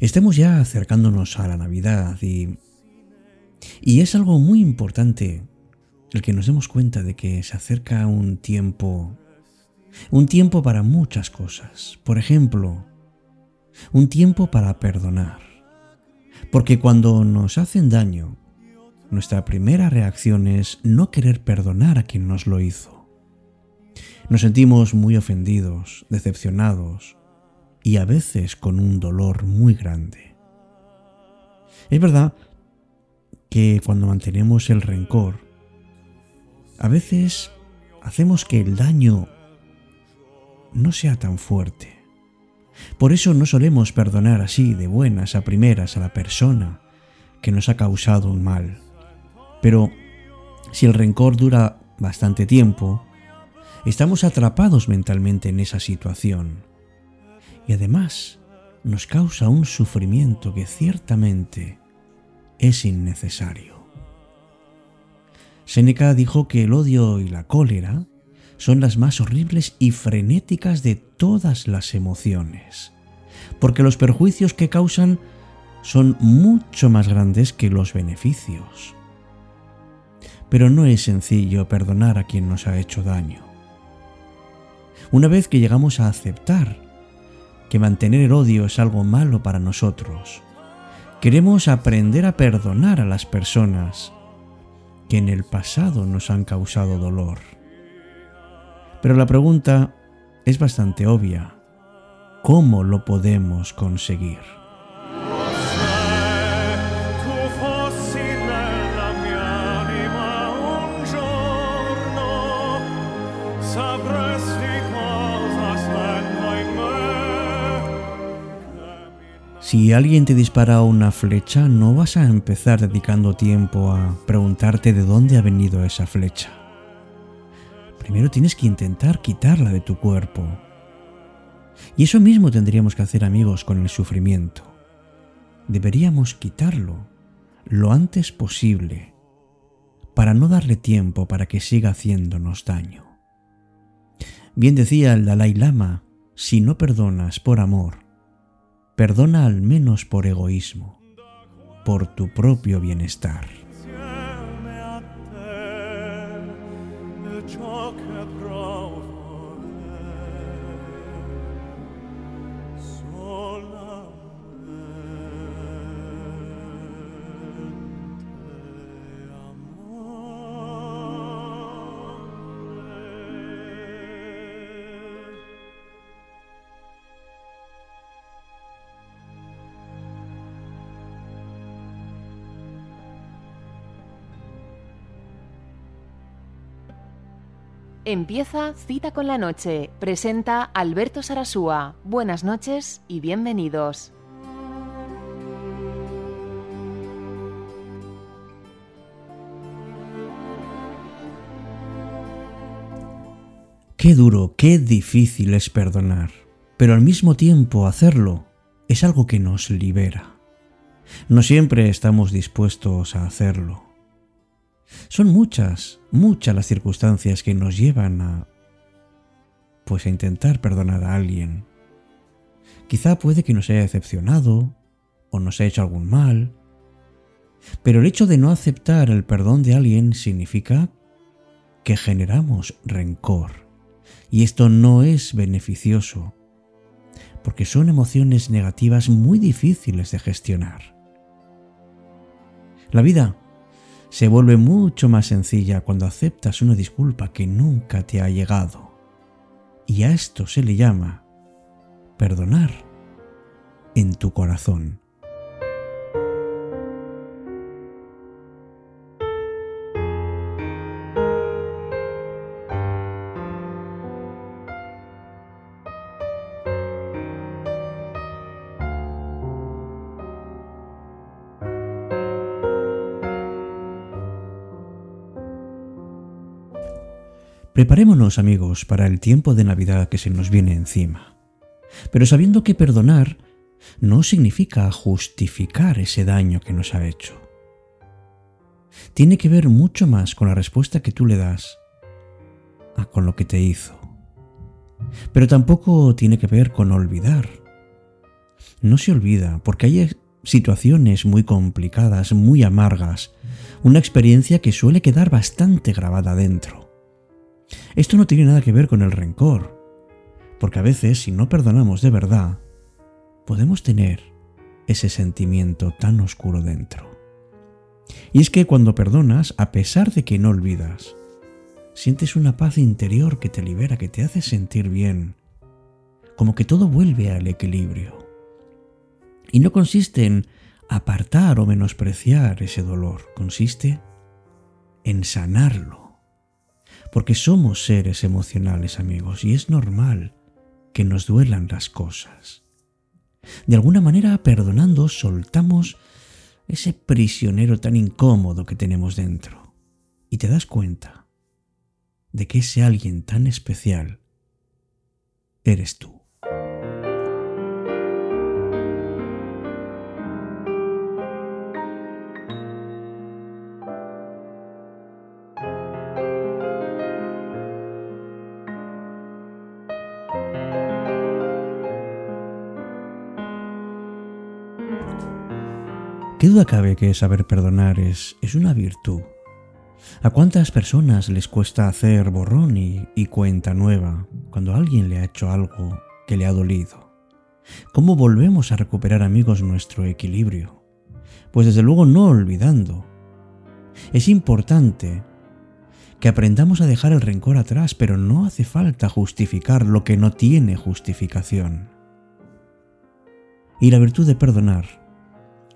Estamos ya acercándonos a la Navidad y, y es algo muy importante el que nos demos cuenta de que se acerca un tiempo, un tiempo para muchas cosas. Por ejemplo, un tiempo para perdonar. Porque cuando nos hacen daño, nuestra primera reacción es no querer perdonar a quien nos lo hizo. Nos sentimos muy ofendidos, decepcionados y a veces con un dolor muy grande. Es verdad que cuando mantenemos el rencor, a veces hacemos que el daño no sea tan fuerte. Por eso no solemos perdonar así de buenas a primeras a la persona que nos ha causado un mal. Pero si el rencor dura bastante tiempo, estamos atrapados mentalmente en esa situación. Y además nos causa un sufrimiento que ciertamente es innecesario. Seneca dijo que el odio y la cólera son las más horribles y frenéticas de todas las emociones, porque los perjuicios que causan son mucho más grandes que los beneficios. Pero no es sencillo perdonar a quien nos ha hecho daño. Una vez que llegamos a aceptar que mantener el odio es algo malo para nosotros, queremos aprender a perdonar a las personas que en el pasado nos han causado dolor. Pero la pregunta es bastante obvia. ¿Cómo lo podemos conseguir? Si alguien te dispara una flecha, no vas a empezar dedicando tiempo a preguntarte de dónde ha venido esa flecha. Primero tienes que intentar quitarla de tu cuerpo. Y eso mismo tendríamos que hacer amigos con el sufrimiento. Deberíamos quitarlo lo antes posible para no darle tiempo para que siga haciéndonos daño. Bien decía el Dalai Lama, si no perdonas por amor, perdona al menos por egoísmo, por tu propio bienestar. Empieza Cita con la Noche. Presenta Alberto Sarasúa. Buenas noches y bienvenidos. Qué duro, qué difícil es perdonar, pero al mismo tiempo hacerlo es algo que nos libera. No siempre estamos dispuestos a hacerlo. Son muchas, muchas las circunstancias que nos llevan a pues a intentar perdonar a alguien. Quizá puede que nos haya decepcionado o nos haya hecho algún mal, pero el hecho de no aceptar el perdón de alguien significa que generamos rencor. Y esto no es beneficioso, porque son emociones negativas muy difíciles de gestionar. La vida se vuelve mucho más sencilla cuando aceptas una disculpa que nunca te ha llegado. Y a esto se le llama perdonar en tu corazón. Preparémonos, amigos, para el tiempo de Navidad que se nos viene encima, pero sabiendo que perdonar no significa justificar ese daño que nos ha hecho. Tiene que ver mucho más con la respuesta que tú le das a con lo que te hizo. Pero tampoco tiene que ver con olvidar. no se olvida, porque hay situaciones muy complicadas, muy amargas, una experiencia que suele quedar bastante grabada dentro. Esto no tiene nada que ver con el rencor, porque a veces si no perdonamos de verdad, podemos tener ese sentimiento tan oscuro dentro. Y es que cuando perdonas, a pesar de que no olvidas, sientes una paz interior que te libera, que te hace sentir bien, como que todo vuelve al equilibrio. Y no consiste en apartar o menospreciar ese dolor, consiste en sanarlo. Porque somos seres emocionales, amigos, y es normal que nos duelan las cosas. De alguna manera, perdonando, soltamos ese prisionero tan incómodo que tenemos dentro. Y te das cuenta de que ese alguien tan especial eres tú. ¿Qué duda cabe que saber perdonar es, es una virtud? ¿A cuántas personas les cuesta hacer borrón y, y cuenta nueva cuando alguien le ha hecho algo que le ha dolido? ¿Cómo volvemos a recuperar, amigos, nuestro equilibrio? Pues desde luego no olvidando. Es importante que aprendamos a dejar el rencor atrás, pero no hace falta justificar lo que no tiene justificación. Y la virtud de perdonar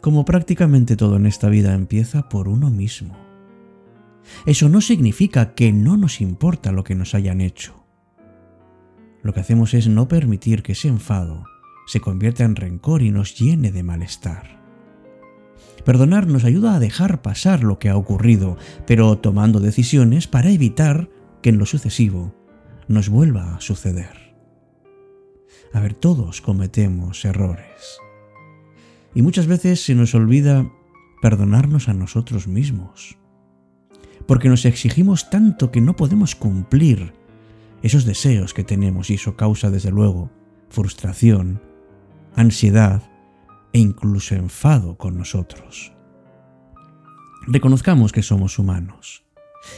como prácticamente todo en esta vida empieza por uno mismo. Eso no significa que no nos importa lo que nos hayan hecho. Lo que hacemos es no permitir que ese enfado se convierta en rencor y nos llene de malestar. Perdonar nos ayuda a dejar pasar lo que ha ocurrido, pero tomando decisiones para evitar que en lo sucesivo nos vuelva a suceder. A ver, todos cometemos errores y muchas veces se nos olvida perdonarnos a nosotros mismos. Porque nos exigimos tanto que no podemos cumplir esos deseos que tenemos y eso causa desde luego frustración, ansiedad e incluso enfado con nosotros. Reconozcamos que somos humanos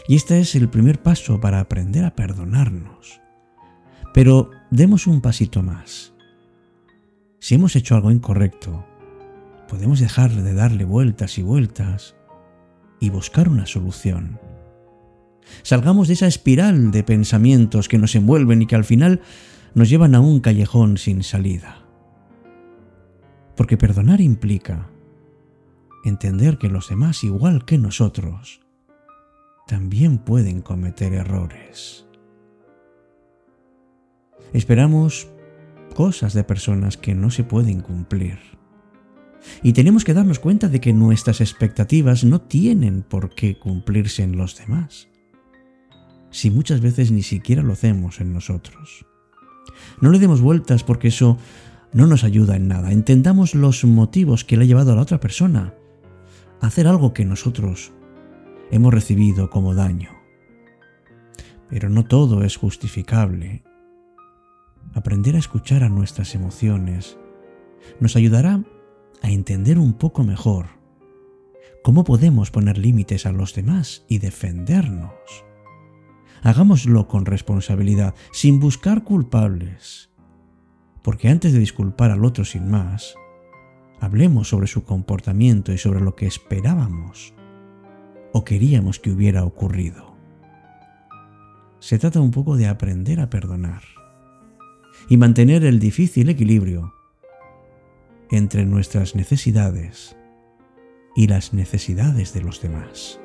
y este es el primer paso para aprender a perdonarnos. Pero demos un pasito más. Si hemos hecho algo incorrecto, podemos dejar de darle vueltas y vueltas y buscar una solución. Salgamos de esa espiral de pensamientos que nos envuelven y que al final nos llevan a un callejón sin salida. Porque perdonar implica entender que los demás, igual que nosotros, también pueden cometer errores. Esperamos cosas de personas que no se pueden cumplir. Y tenemos que darnos cuenta de que nuestras expectativas no tienen por qué cumplirse en los demás, si muchas veces ni siquiera lo hacemos en nosotros. No le demos vueltas porque eso no nos ayuda en nada. Entendamos los motivos que le ha llevado a la otra persona a hacer algo que nosotros hemos recibido como daño. Pero no todo es justificable. Aprender a escuchar a nuestras emociones nos ayudará a entender un poco mejor cómo podemos poner límites a los demás y defendernos. Hagámoslo con responsabilidad, sin buscar culpables. Porque antes de disculpar al otro sin más, hablemos sobre su comportamiento y sobre lo que esperábamos o queríamos que hubiera ocurrido. Se trata un poco de aprender a perdonar y mantener el difícil equilibrio entre nuestras necesidades y las necesidades de los demás.